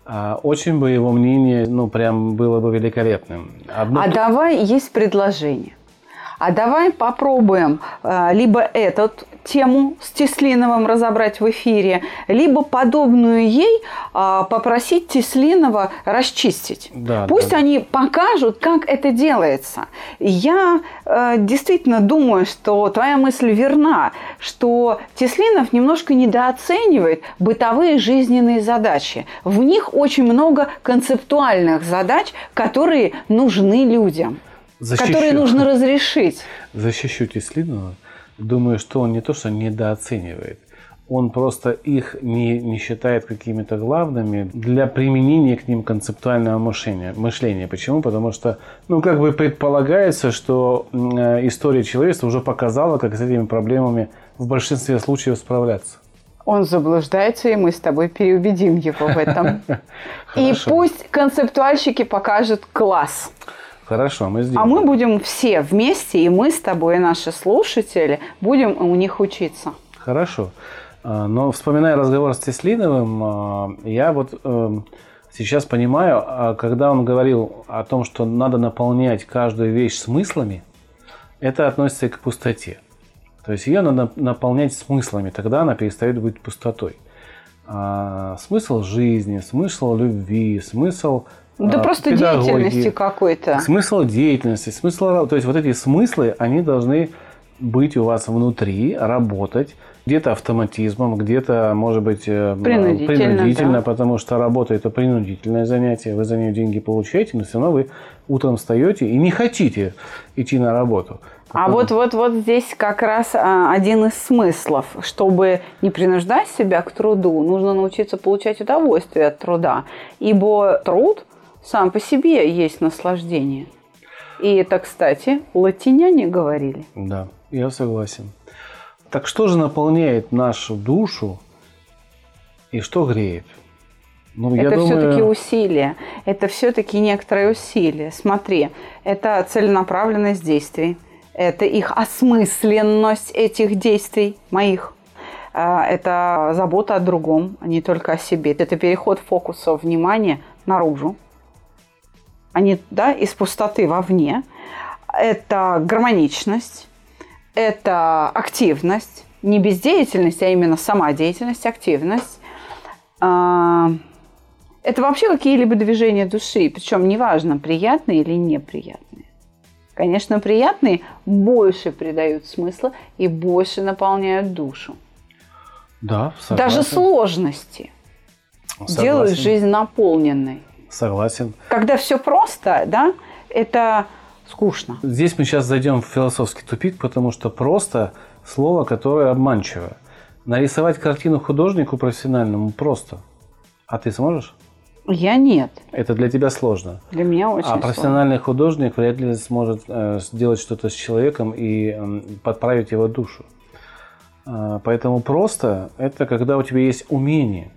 а, очень бы его мнение, ну, прям было бы великолепным. Одно... А давай есть предложение. А давай попробуем а, либо эту тему с Теслиновым разобрать в эфире, либо подобную ей а, попросить Теслинова расчистить. Да, Пусть да. они покажут, как это делается. Я э, действительно думаю, что твоя мысль верна, что Теслинов немножко недооценивает бытовые жизненные задачи. В них очень много концептуальных задач, которые нужны людям защищу, которые нужно разрешить. Защищу Теслинова. Думаю, что он не то, что недооценивает, он просто их не, не считает какими-то главными для применения к ним концептуального мышления. мышления. Почему? Потому что, ну, как бы предполагается, что э, история человечества уже показала, как с этими проблемами в большинстве случаев справляться. Он заблуждается, и мы с тобой переубедим его в этом. И пусть концептуальщики покажут класс. Хорошо, мы сделаем. А мы будем все вместе, и мы с тобой, и наши слушатели, будем у них учиться. Хорошо. А, но вспоминая разговор с Теслиновым, а, я вот эм, сейчас понимаю, а, когда он говорил о том, что надо наполнять каждую вещь смыслами, это относится и к пустоте. То есть ее надо наполнять смыслами, тогда она перестает быть пустотой. Смысл жизни, смысл любви, смысл да а, просто деятельности какой-то. Смысл деятельности, смысл, то есть вот эти смыслы, они должны быть у вас внутри, работать, где-то автоматизмом, где-то, может быть, э, принудительно, принудительно да. потому что работа – это принудительное занятие, вы за нее деньги получаете, но все равно вы утром встаете и не хотите идти на работу. А вот, вот, вот здесь как раз а, один из смыслов. Чтобы не принуждать себя к труду, нужно научиться получать удовольствие от труда. Ибо труд сам по себе есть наслаждение. И это, кстати, латиняне говорили. Да, я согласен. Так что же наполняет нашу душу и что греет? Ну, это думаю... все-таки усилие. Это все-таки некоторое усилие. Смотри, это целенаправленность действий. Это их осмысленность этих действий моих. А, это забота о другом, а не только о себе. Это переход фокуса внимания наружу не да, из пустоты вовне. Это гармоничность, это активность, не бездеятельность, а именно сама деятельность, активность. А, это вообще какие-либо движения души, причем неважно, приятные или неприятные. Конечно, приятные больше придают смысла и больше наполняют душу. Да, согласен. Даже сложности согласен. делают жизнь наполненной. Согласен. Когда все просто, да, это скучно. Здесь мы сейчас зайдем в философский тупик, потому что просто слово, которое обманчиво. Нарисовать картину художнику профессиональному просто. А ты сможешь? Я нет. Это для тебя сложно. Для меня очень А профессиональный сложно. художник вряд ли сможет э, сделать что-то с человеком и э, подправить его душу. Э, поэтому просто это когда у тебя есть умение.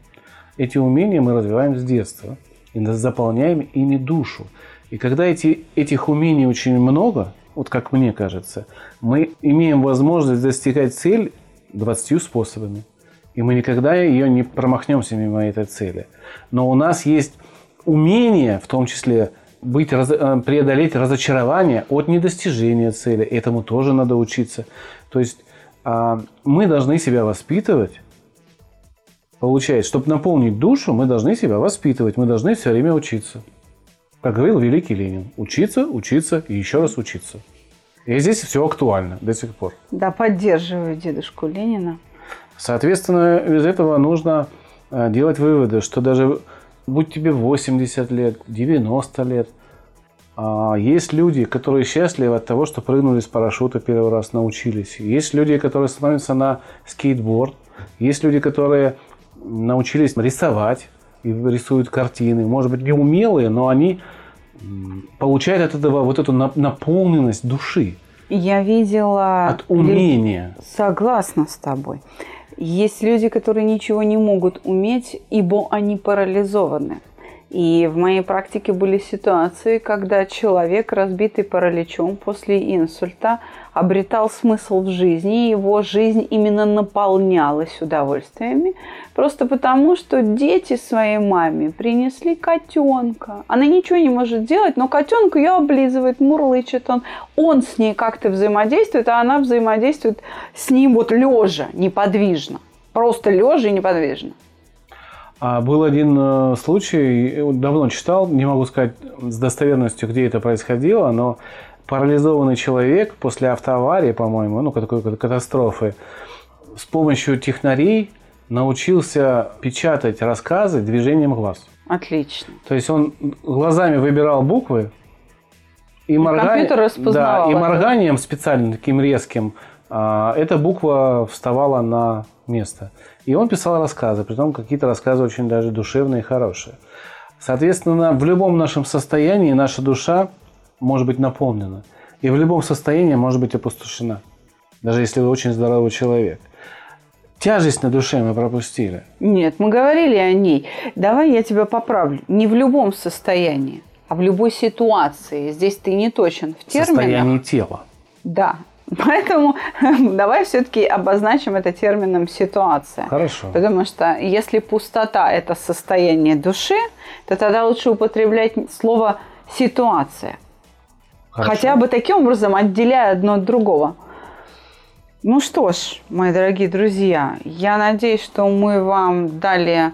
Эти умения мы развиваем с детства и заполняем ими душу. И когда эти, этих умений очень много, вот как мне кажется, мы имеем возможность достигать цель 20 способами. И мы никогда ее не промахнемся мимо этой цели. Но у нас есть умение, в том числе быть, э, преодолеть разочарование от недостижения цели. Этому тоже надо учиться. То есть а, мы должны себя воспитывать Получается, чтобы наполнить душу, мы должны себя воспитывать, мы должны все время учиться. Как говорил великий Ленин, учиться, учиться и еще раз учиться. И здесь все актуально до сих пор. Да, поддерживаю дедушку Ленина. Соответственно, из этого нужно э, делать выводы, что даже будь тебе 80 лет, 90 лет, а, есть люди, которые счастливы от того, что прыгнули с парашюта первый раз, научились. Есть люди, которые становятся на скейтборд. Есть люди, которые научились рисовать и рисуют картины. Может быть, не умелые, но они получают от этого вот эту наполненность души. Я видела... От умения. Согласна с тобой. Есть люди, которые ничего не могут уметь, ибо они парализованы. И в моей практике были ситуации, когда человек, разбитый параличом после инсульта, обретал смысл в жизни, и его жизнь именно наполнялась удовольствиями, просто потому, что дети своей маме принесли котенка. Она ничего не может делать, но котенок ее облизывает, мурлычет он. Он с ней как-то взаимодействует, а она взаимодействует с ним вот лежа, неподвижно. Просто лежа и неподвижно. А был один э, случай, давно читал, не могу сказать с достоверностью, где это происходило, но парализованный человек после автоаварии, по-моему, ну, такой катастрофы, с помощью технарей научился печатать рассказы движением глаз. Отлично. То есть он глазами выбирал буквы и, и морганием, да, и морганием специально таким резким а, эта буква вставала на место. И он писал рассказы, при том какие-то рассказы очень даже душевные и хорошие. Соответственно, в любом нашем состоянии наша душа может быть наполнена. И в любом состоянии может быть опустошена. Даже если вы очень здоровый человек. Тяжесть на душе мы пропустили. Нет, мы говорили о ней. Давай я тебя поправлю. Не в любом состоянии, а в любой ситуации. Здесь ты не точен в терминах. Состояние тела. Да, Поэтому давай все-таки обозначим это термином ситуация. Хорошо. Потому что если пустота – это состояние души, то тогда лучше употреблять слово «ситуация». Хорошо. Хотя бы таким образом отделяя одно от другого. Ну что ж, мои дорогие друзья, я надеюсь, что мы вам дали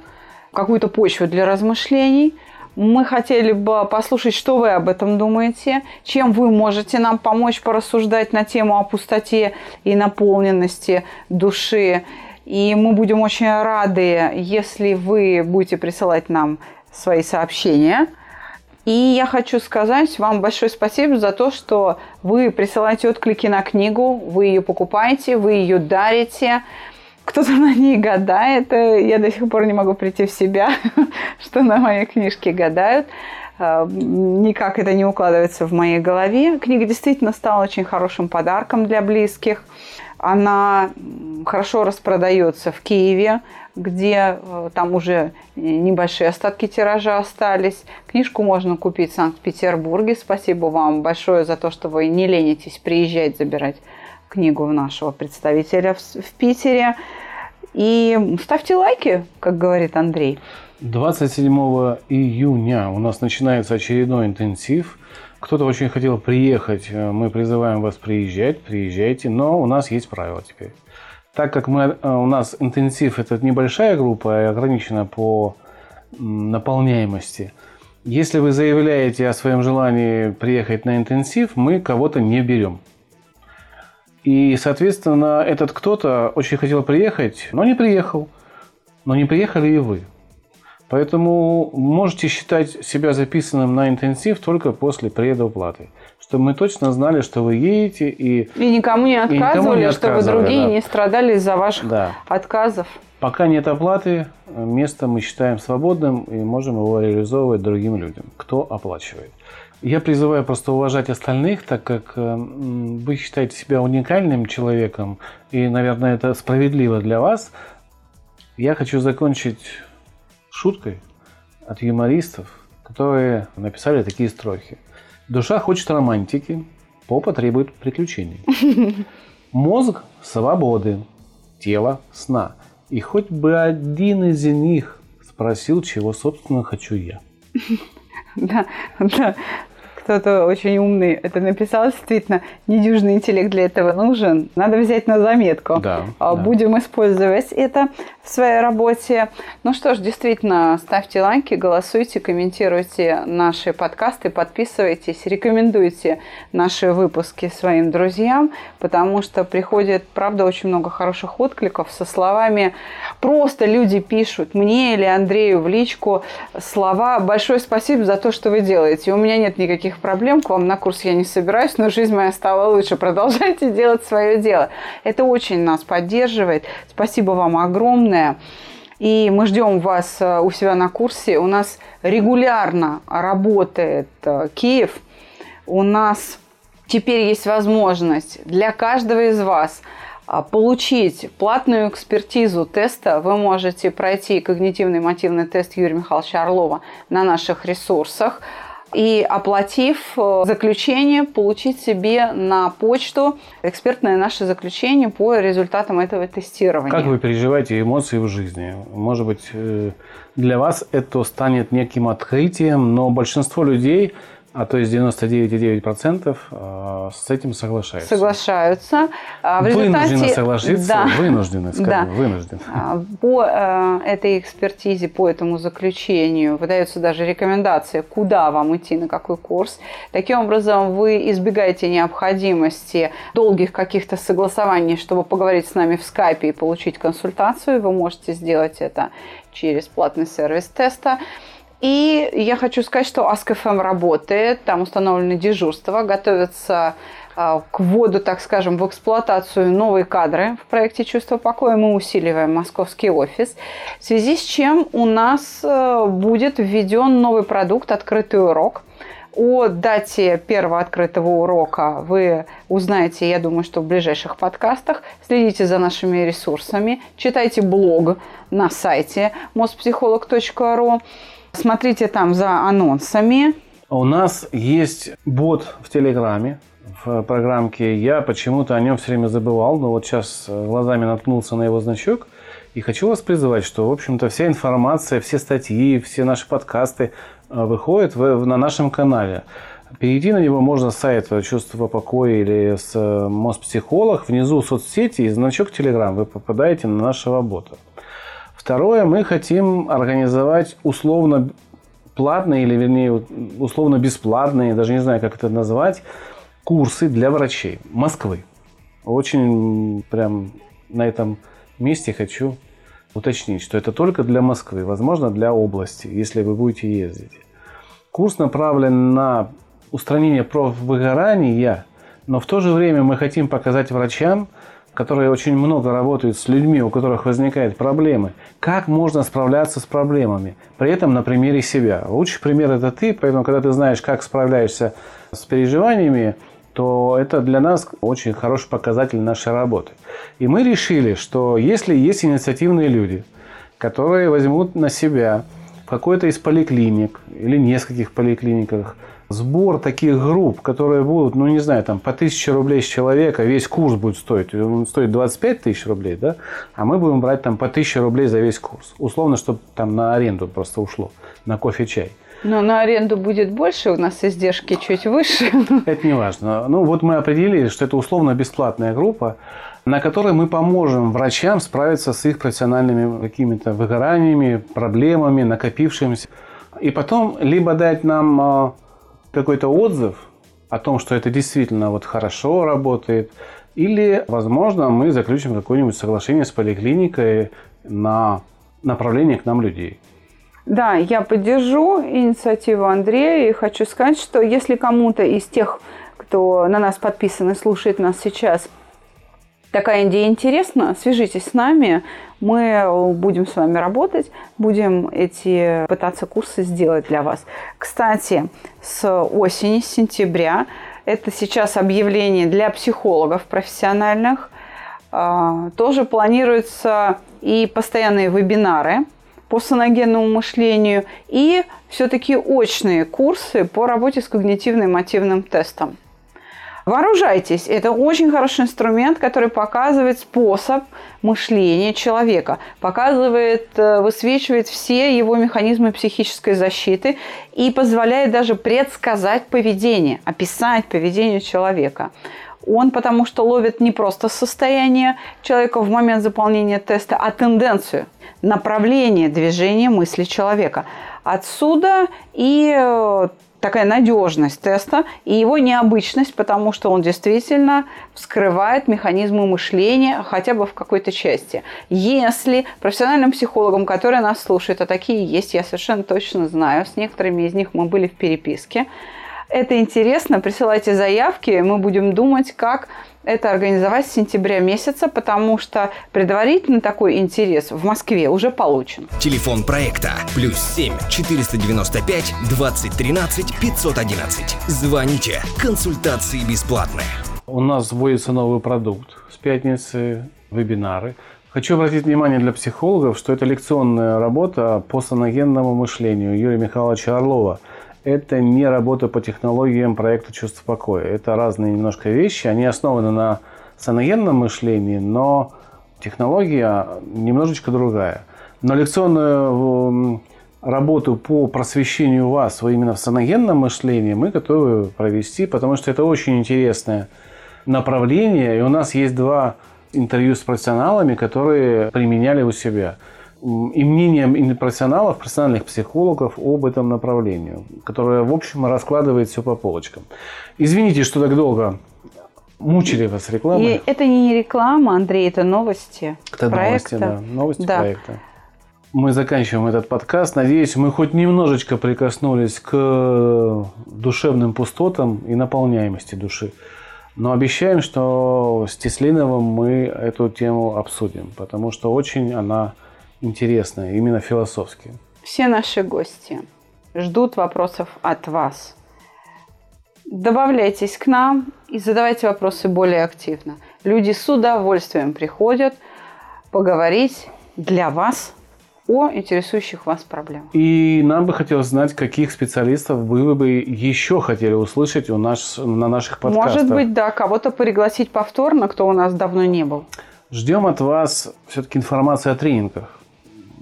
какую-то почву для размышлений – мы хотели бы послушать, что вы об этом думаете, чем вы можете нам помочь порассуждать на тему о пустоте и наполненности души. И мы будем очень рады, если вы будете присылать нам свои сообщения. И я хочу сказать вам большое спасибо за то, что вы присылаете отклики на книгу, вы ее покупаете, вы ее дарите кто-то на ней гадает. Э, я до сих пор не могу прийти в себя, что на моей книжке гадают. Э, никак это не укладывается в моей голове. Книга действительно стала очень хорошим подарком для близких. Она хорошо распродается в Киеве, где э, там уже небольшие остатки тиража остались. Книжку можно купить в Санкт-Петербурге. Спасибо вам большое за то, что вы не ленитесь приезжать забирать книгу нашего представителя в, Питере. И ставьте лайки, как говорит Андрей. 27 июня у нас начинается очередной интенсив. Кто-то очень хотел приехать, мы призываем вас приезжать, приезжайте, но у нас есть правила теперь. Так как мы, э, у нас интенсив это небольшая группа и ограничена по наполняемости, если вы заявляете о своем желании приехать на интенсив, мы кого-то не берем. И, соответственно, этот кто-то очень хотел приехать, но не приехал. Но не приехали и вы. Поэтому можете считать себя записанным на интенсив только после предоплаты. Чтобы мы точно знали, что вы едете и... И никому не отказывали, никому не чтобы другие да. не страдали из-за ваших да. отказов. Пока нет оплаты, место мы считаем свободным и можем его реализовывать другим людям, кто оплачивает. Я призываю просто уважать остальных, так как э, вы считаете себя уникальным человеком, и, наверное, это справедливо для вас. Я хочу закончить шуткой от юмористов, которые написали такие строки. Душа хочет романтики, попа требует приключений. Мозг – свободы, тело – сна. И хоть бы один из них спросил, чего, собственно, хочу я. Да, да кто-то очень умный это написал, действительно, недюжный интеллект для этого нужен. Надо взять на заметку. Да, Будем да. использовать это в своей работе. Ну что ж, действительно, ставьте лайки, голосуйте, комментируйте наши подкасты, подписывайтесь, рекомендуйте наши выпуски своим друзьям, потому что приходит, правда, очень много хороших откликов со словами просто люди пишут мне или Андрею в личку слова «Большое спасибо за то, что вы делаете». У меня нет никаких проблем, к вам на курс я не собираюсь, но жизнь моя стала лучше. Продолжайте делать свое дело. Это очень нас поддерживает. Спасибо вам огромное. И мы ждем вас э, у себя на курсе. У нас регулярно работает э, Киев. У нас теперь есть возможность для каждого из вас а, получить платную экспертизу теста вы можете пройти когнитивный мотивный тест Юрия Михайловича Орлова на наших ресурсах и, оплатив э, заключение, получить себе на почту экспертное наше заключение по результатам этого тестирования. Как вы переживаете эмоции в жизни? Может быть, э, для вас это станет неким открытием, но большинство людей а то есть 99,9% а, с этим соглашаются. Соглашаются. А в результате... Вынуждены согласиться, да. вынуждены, скажем, да. вынуждены. А, по э, этой экспертизе, по этому заключению выдается даже рекомендация, куда вам идти, на какой курс. Таким образом, вы избегаете необходимости долгих каких-то согласований, чтобы поговорить с нами в скайпе и получить консультацию. Вы можете сделать это через платный сервис теста. И я хочу сказать, что АСКФМ работает, там установлены дежурства, готовятся а, к вводу, так скажем, в эксплуатацию новые кадры в проекте «Чувство покоя». Мы усиливаем московский офис, в связи с чем у нас э, будет введен новый продукт «Открытый урок». О дате первого открытого урока вы узнаете, я думаю, что в ближайших подкастах. Следите за нашими ресурсами, читайте блог на сайте mospsycholog.ru. Смотрите там за анонсами. У нас есть бот в Телеграме, в программке. Я почему-то о нем все время забывал, но вот сейчас э, глазами наткнулся на его значок. И хочу вас призывать, что, в общем-то, вся информация, все статьи, все наши подкасты э, выходят на нашем канале. Перейти на него можно с сайта «Чувство покоя» или с э, «Моспсихолог». Внизу соцсети и значок Телеграм. Вы попадаете на нашего бота. Второе, мы хотим организовать условно платные или, вернее, условно бесплатные, даже не знаю, как это назвать, курсы для врачей Москвы. Очень прям на этом месте хочу уточнить, что это только для Москвы, возможно, для области, если вы будете ездить. Курс направлен на устранение профвыгорания, но в то же время мы хотим показать врачам, которые очень много работают с людьми, у которых возникают проблемы, как можно справляться с проблемами, при этом на примере себя. Лучший пример – это ты, поэтому, когда ты знаешь, как справляешься с переживаниями, то это для нас очень хороший показатель нашей работы. И мы решили, что если есть инициативные люди, которые возьмут на себя в какой-то из поликлиник или нескольких поликлиниках – сбор таких групп, которые будут, ну не знаю, там по 1000 рублей с человека, весь курс будет стоить, он стоит 25 тысяч рублей, да, а мы будем брать там по 1000 рублей за весь курс. Условно, чтобы там на аренду просто ушло, на кофе-чай. Но на аренду будет больше, у нас издержки чуть выше. Это не важно. Ну вот мы определили, что это условно бесплатная группа, на которой мы поможем врачам справиться с их профессиональными какими-то выгораниями, проблемами, накопившимися. И потом либо дать нам а, какой-то отзыв о том, что это действительно вот хорошо работает, или, возможно, мы заключим какое-нибудь соглашение с поликлиникой на направление к нам людей. Да, я поддержу инициативу Андрея и хочу сказать, что если кому-то из тех, кто на нас подписан и слушает нас сейчас, такая идея интересна, свяжитесь с нами, мы будем с вами работать, будем эти пытаться курсы сделать для вас. Кстати, с осени, с сентября, это сейчас объявление для психологов профессиональных, а, тоже планируются и постоянные вебинары по саногенному мышлению и все-таки очные курсы по работе с когнитивно-эмотивным тестом. Вооружайтесь. Это очень хороший инструмент, который показывает способ мышления человека, показывает, э, высвечивает все его механизмы психической защиты и позволяет даже предсказать поведение, описать поведение человека. Он потому что ловит не просто состояние человека в момент заполнения теста, а тенденцию, направление движения мысли человека. Отсюда и э, такая надежность теста и его необычность, потому что он действительно вскрывает механизмы мышления хотя бы в какой-то части. Если профессиональным психологам, которые нас слушают, а такие есть, я совершенно точно знаю, с некоторыми из них мы были в переписке, это интересно, присылайте заявки, мы будем думать, как это организовать с сентября месяца, потому что предварительно такой интерес в Москве уже получен. Телефон проекта плюс 7 495 2013 511. Звоните. Консультации бесплатные. У нас вводится новый продукт с пятницы вебинары. Хочу обратить внимание для психологов, что это лекционная работа по саногенному мышлению Юрия Михайловича Орлова. Это не работа по технологиям проекта «Чувство покоя». Это разные немножко вещи. Они основаны на саногенном мышлении, но технология немножечко другая. Но лекционную работу по просвещению вас именно в саногенном мышлении мы готовы провести, потому что это очень интересное направление. И у нас есть два интервью с профессионалами, которые применяли у себя. И мнение профессионалов, профессиональных психологов об этом направлении, которое, в общем, раскладывает все по полочкам. Извините, что так долго мучили вас рекламой. И это не реклама, Андрей, это новости это проекта. новости, да. Новости Да. проекта. Мы заканчиваем этот подкаст. Надеюсь, мы хоть немножечко прикоснулись к душевным пустотам и наполняемости души. Но обещаем, что с Теслиновым мы эту тему обсудим, потому что очень она интересная, именно философски. Все наши гости ждут вопросов от вас. Добавляйтесь к нам и задавайте вопросы более активно. Люди с удовольствием приходят поговорить для вас о интересующих вас проблемах. И нам бы хотелось знать, каких специалистов вы бы еще хотели услышать у нас, на наших подкастах. Может быть, да, кого-то пригласить повторно, кто у нас давно не был. Ждем от вас все-таки информации о тренингах.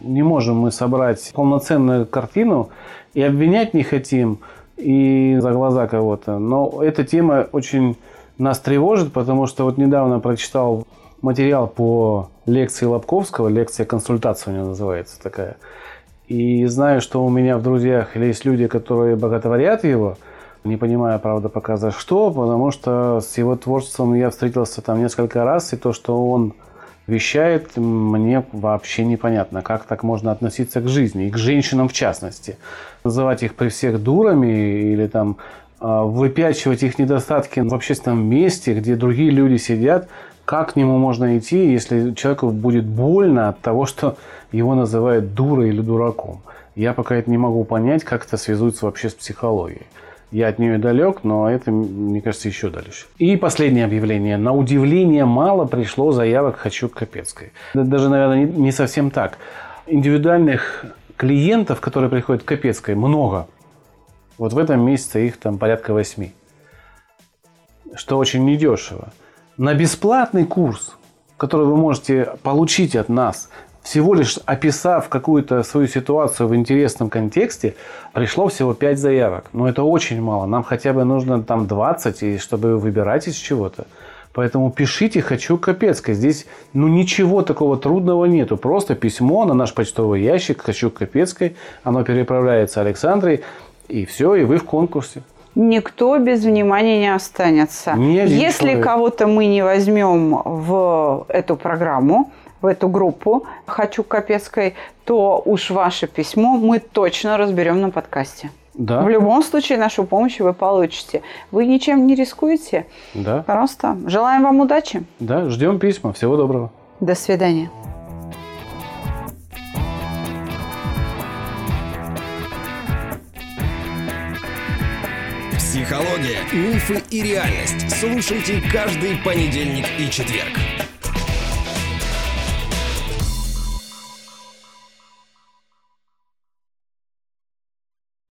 Не можем мы собрать полноценную картину и обвинять не хотим и за глаза кого-то. Но эта тема очень нас тревожит, потому что вот недавно прочитал материал по лекции Лобковского, лекция консультация у него называется такая. И знаю, что у меня в друзьях есть люди, которые боготворят его, не понимая, правда, пока за что, потому что с его творчеством я встретился там несколько раз, и то, что он вещает, мне вообще непонятно, как так можно относиться к жизни, и к женщинам в частности. Называть их при всех дурами или там а, выпячивать их недостатки в общественном месте, где другие люди сидят, как к нему можно идти, если человеку будет больно от того, что его называют дурой или дураком. Я пока это не могу понять, как это связуется вообще с психологией. Я от нее далек, но это, мне кажется, еще дальше. И последнее объявление. На удивление мало пришло заявок «Хочу к Капецкой». Да Даже, наверное, не совсем так. Индивидуальных клиентов, которые приходят к Капецкой, много. Вот в этом месяце их там порядка восьми. Что очень недешево. На бесплатный курс, который вы можете получить от нас, всего лишь описав какую-то свою ситуацию в интересном контексте, пришло всего 5 заявок. Но это очень мало. Нам хотя бы нужно там 20, и чтобы выбирать из чего-то. Поэтому пишите «Хочу Капецкой». Здесь ну ничего такого трудного нету. Просто письмо на наш почтовый ящик «Хочу Капецкой». Оно переправляется Александрой. И все, и вы в конкурсе. Никто без внимания не останется. Если человек. кого-то мы не возьмем в эту программу, в эту группу «Хочу Капецкой», то уж ваше письмо мы точно разберем на подкасте. Да, В любом случае нашу помощь вы получите. Вы ничем не рискуете. да, Просто желаем вам удачи. да. Ждем письма. Всего доброго. До свидания. Психология, мифы и реальность. Слушайте каждый понедельник и четверг.